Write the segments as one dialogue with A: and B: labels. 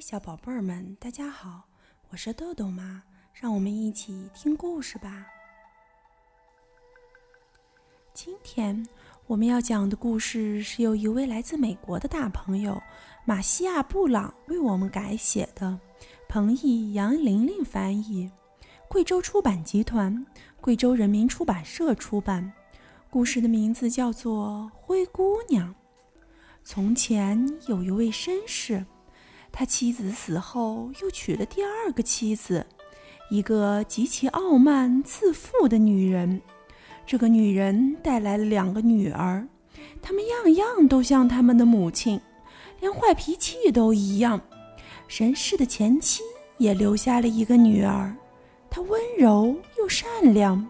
A: 小宝贝儿们，大家好，我是豆豆妈，让我们一起听故事吧。今天我们要讲的故事是由一位来自美国的大朋友马西亚·布朗为我们改写的，彭毅、杨玲玲翻译，贵州出版集团、贵州人民出版社出版。故事的名字叫做《灰姑娘》。从前有一位绅士。他妻子死后，又娶了第二个妻子，一个极其傲慢自负的女人。这个女人带来了两个女儿，她们样样都像他们的母亲，连坏脾气都一样。绅士的前妻也留下了一个女儿，她温柔又善良，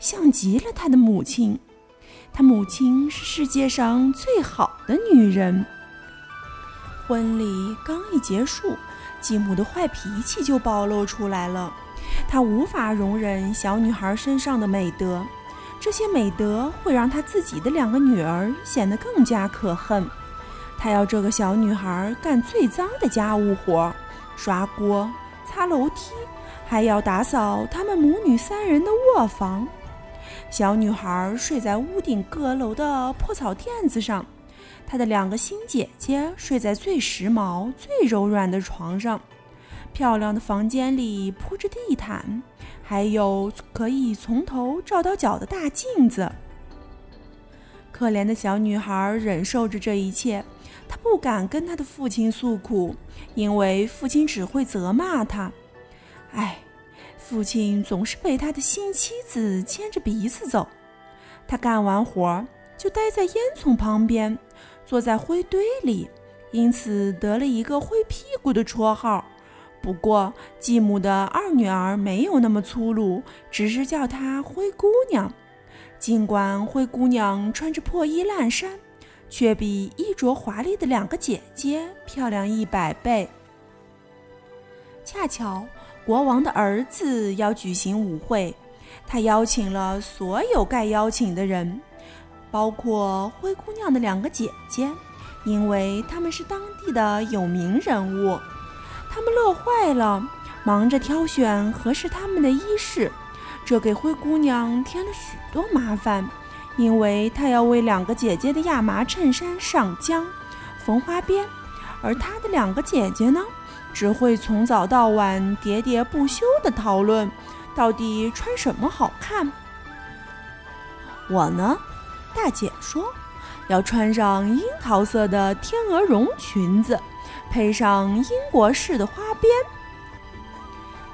A: 像极了她的母亲。她母亲是世界上最好的女人。婚礼刚一结束，继母的坏脾气就暴露出来了。她无法容忍小女孩身上的美德，这些美德会让她自己的两个女儿显得更加可恨。她要这个小女孩干最脏的家务活，刷锅、擦楼梯，还要打扫他们母女三人的卧房。小女孩睡在屋顶阁楼的破草垫子上。她的两个新姐姐睡在最时髦、最柔软的床上，漂亮的房间里铺着地毯，还有可以从头照到脚的大镜子。可怜的小女孩忍受着这一切，她不敢跟她的父亲诉苦，因为父亲只会责骂她。唉，父亲总是被他的新妻子牵着鼻子走。他干完活就待在烟囱旁边。坐在灰堆里，因此得了一个“灰屁股”的绰号。不过，继母的二女儿没有那么粗鲁，只是叫她“灰姑娘”。尽管灰姑娘穿着破衣烂衫，却比衣着华丽的两个姐姐漂亮一百倍。恰巧，国王的儿子要举行舞会，他邀请了所有该邀请的人。包括灰姑娘的两个姐姐，因为她们是当地的有名人物，他们乐坏了，忙着挑选合适他们的衣饰，这给灰姑娘添了许多麻烦，因为她要为两个姐姐的亚麻衬衫上浆、缝花边，而她的两个姐姐呢，只会从早到晚喋喋不休地讨论，到底穿什么好看。我呢？大姐说：“要穿上樱桃色的天鹅绒裙子，配上英国式的花边。”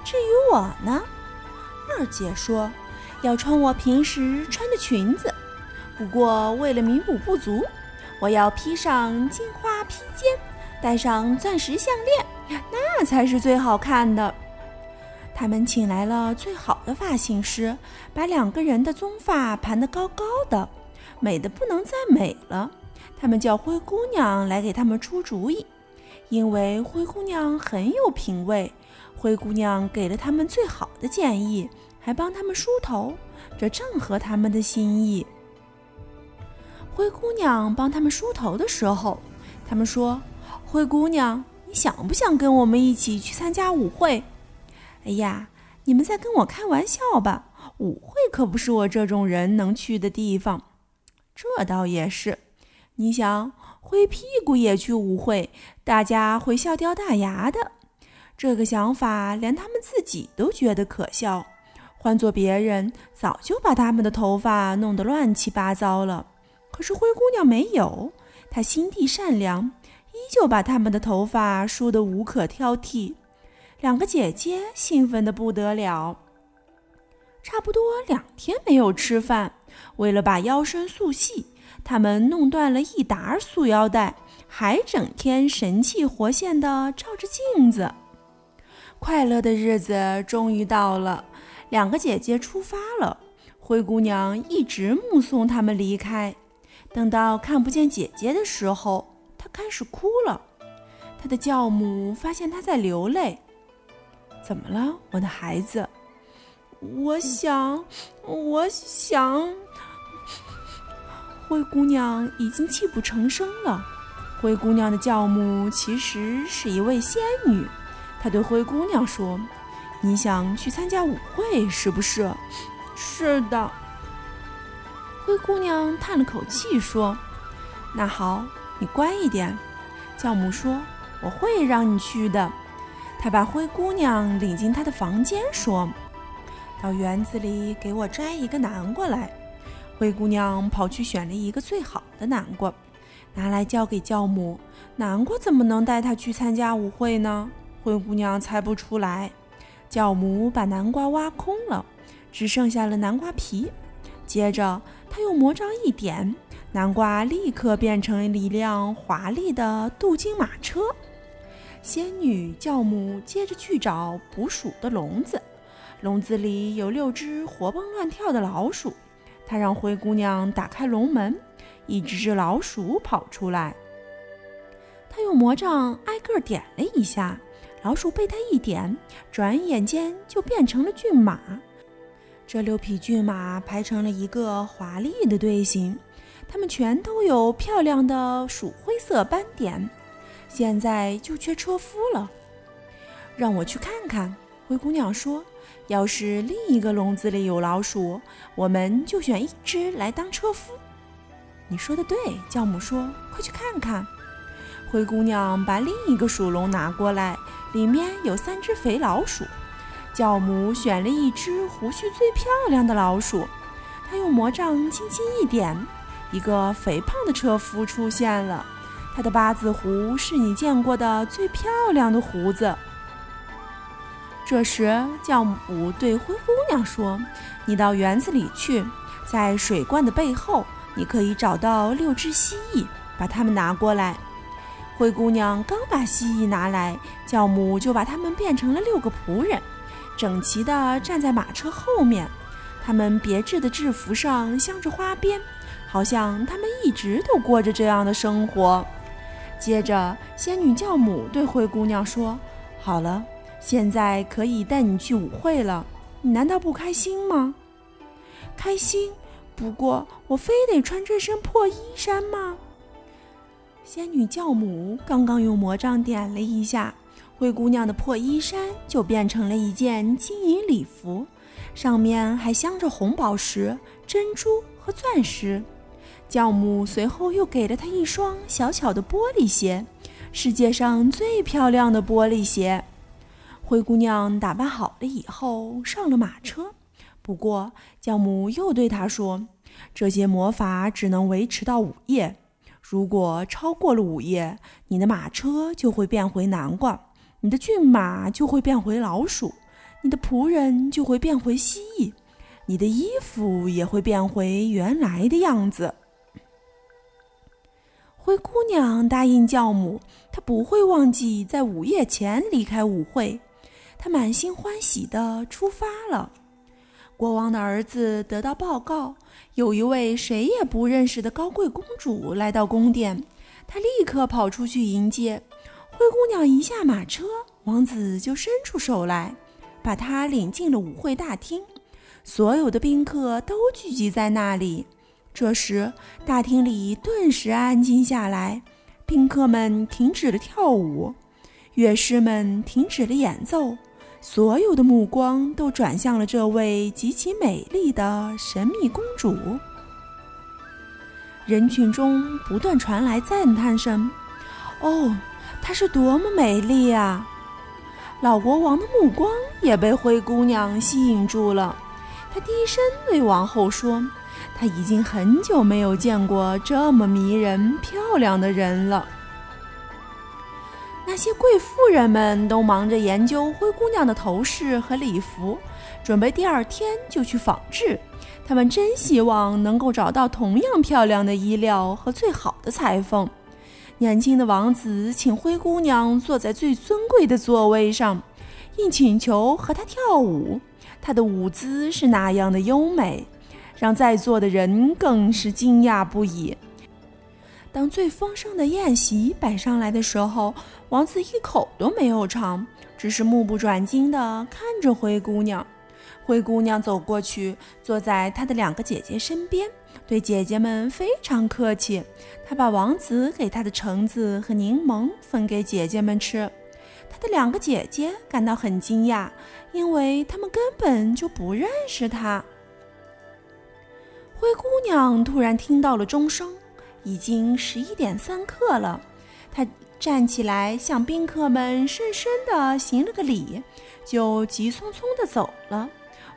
A: 至于我呢，二姐说：“要穿我平时穿的裙子，不过为了弥补不足，我要披上金花披肩，戴上钻石项链，那才是最好看的。”他们请来了最好的发型师，把两个人的棕发盘得高高的。美的不能再美了，他们叫灰姑娘来给他们出主意，因为灰姑娘很有品味。灰姑娘给了他们最好的建议，还帮他们梳头，这正合他们的心意。灰姑娘帮他们梳头的时候，他们说：“灰姑娘，你想不想跟我们一起去参加舞会？”哎呀，你们在跟我开玩笑吧？舞会可不是我这种人能去的地方。这倒也是，你想灰屁股也去舞会，大家会笑掉大牙的。这个想法连他们自己都觉得可笑。换做别人，早就把他们的头发弄得乱七八糟了。可是灰姑娘没有，她心地善良，依旧把他们的头发梳得无可挑剔。两个姐姐兴奋得不得了，差不多两天没有吃饭。为了把腰身塑细，他们弄断了一沓束腰带，还整天神气活现地照着镜子。快乐的日子终于到了，两个姐姐出发了。灰姑娘一直目送他们离开，等到看不见姐姐的时候，她开始哭了。她的教母发现她在流泪，怎么了，我的孩子？我想，我想，灰姑娘已经泣不成声了。灰姑娘的教母其实是一位仙女，她对灰姑娘说：“你想去参加舞会是不是？”“
B: 是的。”
A: 灰姑娘叹了口气说：“那好，你乖一点。”教母说：“我会让你去的。”她把灰姑娘领进她的房间，说：“到园子里给我摘一个南瓜来。”灰姑娘跑去选了一个最好的南瓜，拿来交给教母。南瓜怎么能带她去参加舞会呢？灰姑娘猜不出来。教母把南瓜挖空了，只剩下了南瓜皮。接着，她用魔杖一点，南瓜立刻变成了一辆华丽的镀金马车。仙女教母接着去找捕鼠的笼子，笼子里有六只活蹦乱跳的老鼠。她让灰姑娘打开笼门，一只只老鼠跑出来。她用魔杖挨个点了一下，老鼠被她一点，转眼间就变成了骏马。这六匹骏马排成了一个华丽的队形，它们全都有漂亮的鼠灰色斑点。现在就缺车夫了，让我去看看。灰姑娘说：“要是另一个笼子里有老鼠，我们就选一只来当车夫。”你说的对，教母说：“快去看看。”灰姑娘把另一个鼠笼拿过来，里面有三只肥老鼠。教母选了一只胡须最漂亮的老鼠，她用魔杖轻轻一点，一个肥胖的车夫出现了。他的八字胡是你见过的最漂亮的胡子。这时，教母对灰姑娘说：“你到园子里去，在水罐的背后，你可以找到六只蜥蜴，把它们拿过来。”灰姑娘刚把蜥蜴拿来，教母就把它们变成了六个仆人。整齐地站在马车后面，他们别致的制服上镶着花边，好像他们一直都过着这样的生活。接着，仙女教母对灰姑娘说：“好了，现在可以带你去舞会了。你难道不开心吗？”“
B: 开心，不过我非得穿这身破衣衫吗？”
A: 仙女教母刚刚用魔杖点了一下。灰姑娘的破衣衫就变成了一件金银礼服，上面还镶着红宝石、珍珠和钻石。教母随后又给了她一双小巧的玻璃鞋，世界上最漂亮的玻璃鞋。灰姑娘打扮好了以后上了马车，不过教母又对她说：“这些魔法只能维持到午夜，如果超过了午夜，你的马车就会变回南瓜。”你的骏马就会变回老鼠，你的仆人就会变回蜥蜴，你的衣服也会变回原来的样子。灰姑娘答应教母，她不会忘记在午夜前离开舞会。他满心欢喜地出发了。国王的儿子得到报告，有一位谁也不认识的高贵公主来到宫殿，他立刻跑出去迎接。灰姑娘一下马车，王子就伸出手来，把她领进了舞会大厅。所有的宾客都聚集在那里。这时，大厅里顿时安静下来，宾客们停止了跳舞，乐师们停止了演奏，所有的目光都转向了这位极其美丽的神秘公主。人群中不断传来赞叹声：“哦！”她是多么美丽呀！老国王的目光也被灰姑娘吸引住了。他低声对王后说：“他已经很久没有见过这么迷人、漂亮的人了。”那些贵妇人们都忙着研究灰姑娘的头饰和礼服，准备第二天就去仿制。他们真希望能够找到同样漂亮的衣料和最好的裁缝。年轻的王子请灰姑娘坐在最尊贵的座位上，并请求和她跳舞。她的舞姿是那样的优美，让在座的人更是惊讶不已。当最丰盛的宴席摆上来的时候，王子一口都没有尝，只是目不转睛地看着灰姑娘。灰姑娘走过去，坐在她的两个姐姐身边，对姐姐们非常客气。她把王子给她的橙子和柠檬分给姐姐们吃。她的两个姐姐感到很惊讶，因为她们根本就不认识她。灰姑娘突然听到了钟声，已经十一点三刻了。他站起来，向宾客们深深地行了个礼，就急匆匆地走了。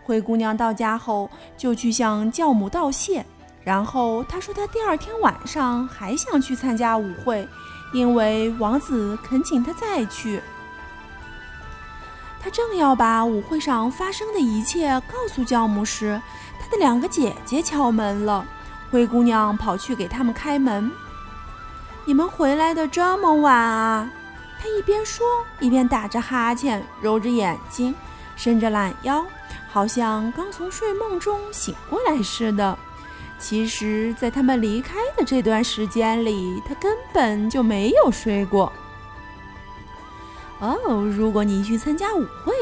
A: 灰姑娘到家后，就去向教母道谢。然后她说，她第二天晚上还想去参加舞会，因为王子恳请她再去。她正要把舞会上发生的一切告诉教母时，她的两个姐姐敲门了。灰姑娘跑去给他们开门。“你们回来的这么晚啊？”她一边说，一边打着哈欠，揉着眼睛，伸着懒腰。好像刚从睡梦中醒过来似的。其实，在他们离开的这段时间里，他根本就没有睡过。哦，如果你去参加舞会，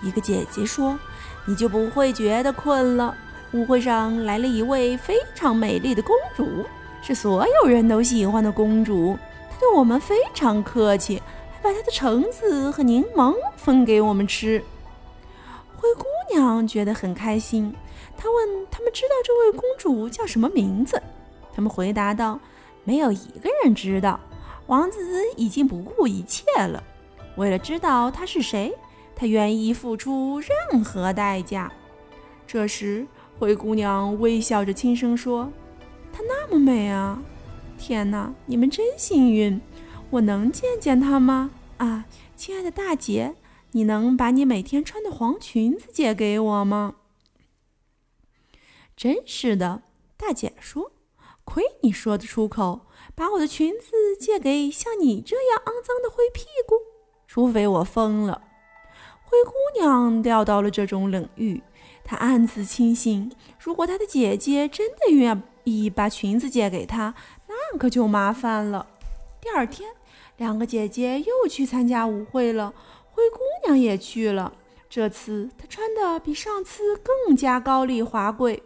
A: 一个姐姐说，你就不会觉得困了。舞会上来了一位非常美丽的公主，是所有人都喜欢的公主。她对我们非常客气，还把她的橙子和柠檬分给我们吃。灰姑娘觉得很开心，她问他们知道这位公主叫什么名字。他们回答道：“没有一个人知道。王子已经不顾一切了，为了知道她是谁，他愿意付出任何代价。”这时，灰姑娘微笑着轻声说：“她那么美啊！天哪，你们真幸运！我能见见她吗？啊，亲爱的大姐。”你能把你每天穿的黄裙子借给我吗？真是的，大姐说：“亏你说得出口，把我的裙子借给像你这样肮脏的灰屁股，除非我疯了。”灰姑娘料到了这种冷遇，她暗自庆幸，如果她的姐姐真的愿意把裙子借给她，那可就麻烦了。第二天，两个姐姐又去参加舞会了。灰姑娘也去了，这次她穿的比上次更加高丽华贵。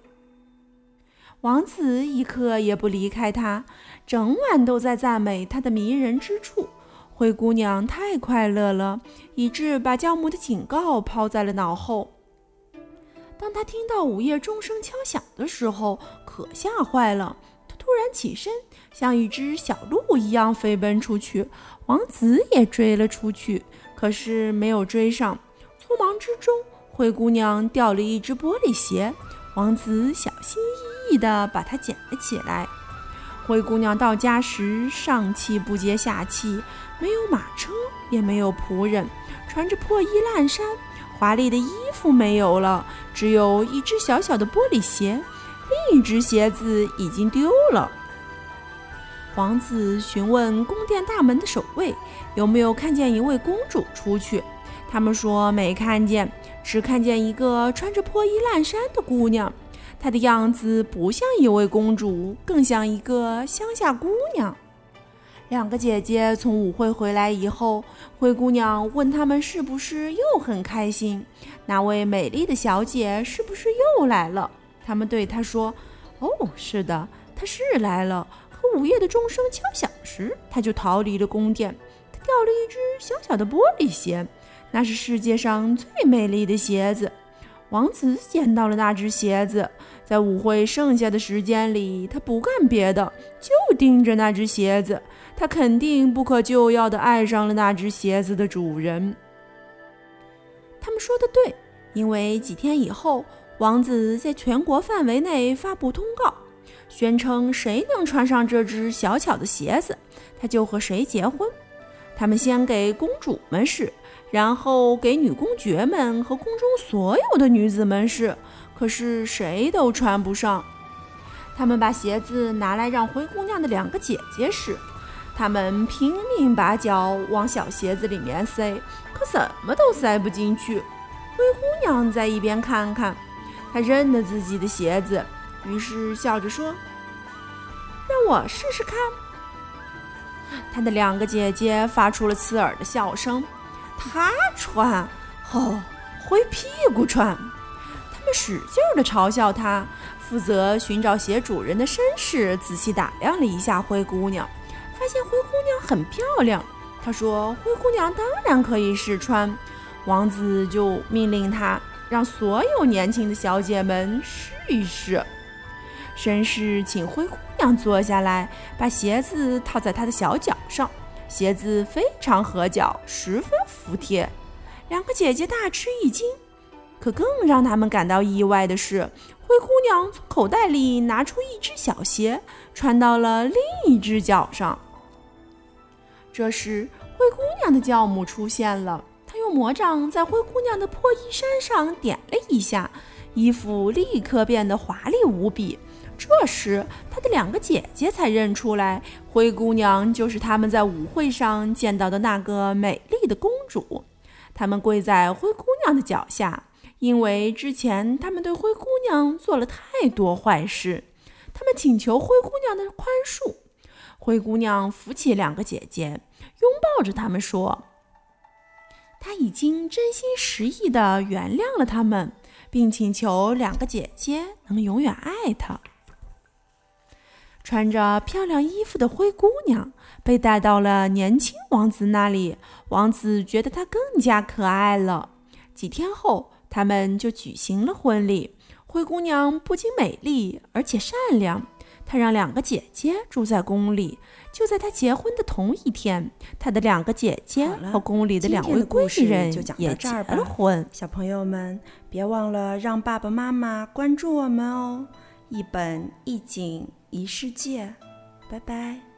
A: 王子一刻也不离开她，整晚都在赞美她的迷人之处。灰姑娘太快乐了，以致把教母的警告抛在了脑后。当他听到午夜钟声敲响的时候，可吓坏了。他突然起身，像一只小鹿一样飞奔出去，王子也追了出去。可是没有追上，匆忙之中，灰姑娘掉了一只玻璃鞋。王子小心翼翼地把它捡了起来。灰姑娘到家时，上气不接下气，没有马车，也没有仆人，穿着破衣烂衫，华丽的衣服没有了，只有一只小小的玻璃鞋，另一只鞋子已经丢了。王子询问宫殿大门的守卫有没有看见一位公主出去，他们说没看见，只看见一个穿着破衣烂衫的姑娘，她的样子不像一位公主，更像一个乡下姑娘。两个姐姐从舞会回来以后，灰姑娘问她们是不是又很开心，那位美丽的小姐是不是又来了？她们对她说：“哦，是的，她是来了。”可午夜的钟声敲响时，她就逃离了宫殿。她掉了一只小小的玻璃鞋，那是世界上最美丽的鞋子。王子捡到了那只鞋子，在舞会剩下的时间里，他不干别的，就盯着那只鞋子。他肯定不可救药地爱上了那只鞋子的主人。他们说的对，因为几天以后，王子在全国范围内发布通告。宣称谁能穿上这只小巧的鞋子，他就和谁结婚。他们先给公主们试，然后给女公爵们和宫中所有的女子们试，可是谁都穿不上。他们把鞋子拿来让灰姑娘的两个姐姐试，她们拼命把脚往小鞋子里面塞，可怎么都塞不进去。灰姑娘在一边看看，她认得自己的鞋子。于是笑着说：“让我试试看。”她的两个姐姐发出了刺耳的笑声。他穿，哦，灰屁股穿。他们使劲地嘲笑他。负责寻找鞋主人的绅士仔细打量了一下灰姑娘，发现灰姑娘很漂亮。他说：“灰姑娘当然可以试穿。”王子就命令他让所有年轻的小姐们试一试。绅士请灰姑娘坐下来，把鞋子套在她的小脚上。鞋子非常合脚，十分服帖。两个姐姐大吃一惊。可更让他们感到意外的是，灰姑娘从口袋里拿出一只小鞋，穿到了另一只脚上。这时，灰姑娘的教母出现了，她用魔杖在灰姑娘的破衣衫上点了一下，衣服立刻变得华丽无比。这时，她的两个姐姐才认出来，灰姑娘就是他们在舞会上见到的那个美丽的公主。她们跪在灰姑娘的脚下。因为之前他们对灰姑娘做了太多坏事，他们请求灰姑娘的宽恕。灰姑娘扶起两个姐姐，拥抱着她们说：“她已经真心实意地原谅了他们，并请求两个姐姐能永远爱她。”穿着漂亮衣服的灰姑娘被带到了年轻王子那里，王子觉得她更加可爱了。几天后。他们就举行了婚礼。灰姑娘不仅美丽，而且善良。她让两个姐姐住在宫里。就在她结婚的同一天，她的两个姐姐和宫里的两位贵人也结了婚。
B: 小朋友们，别忘了让爸爸妈妈关注我们哦！一本一景一世界，拜拜。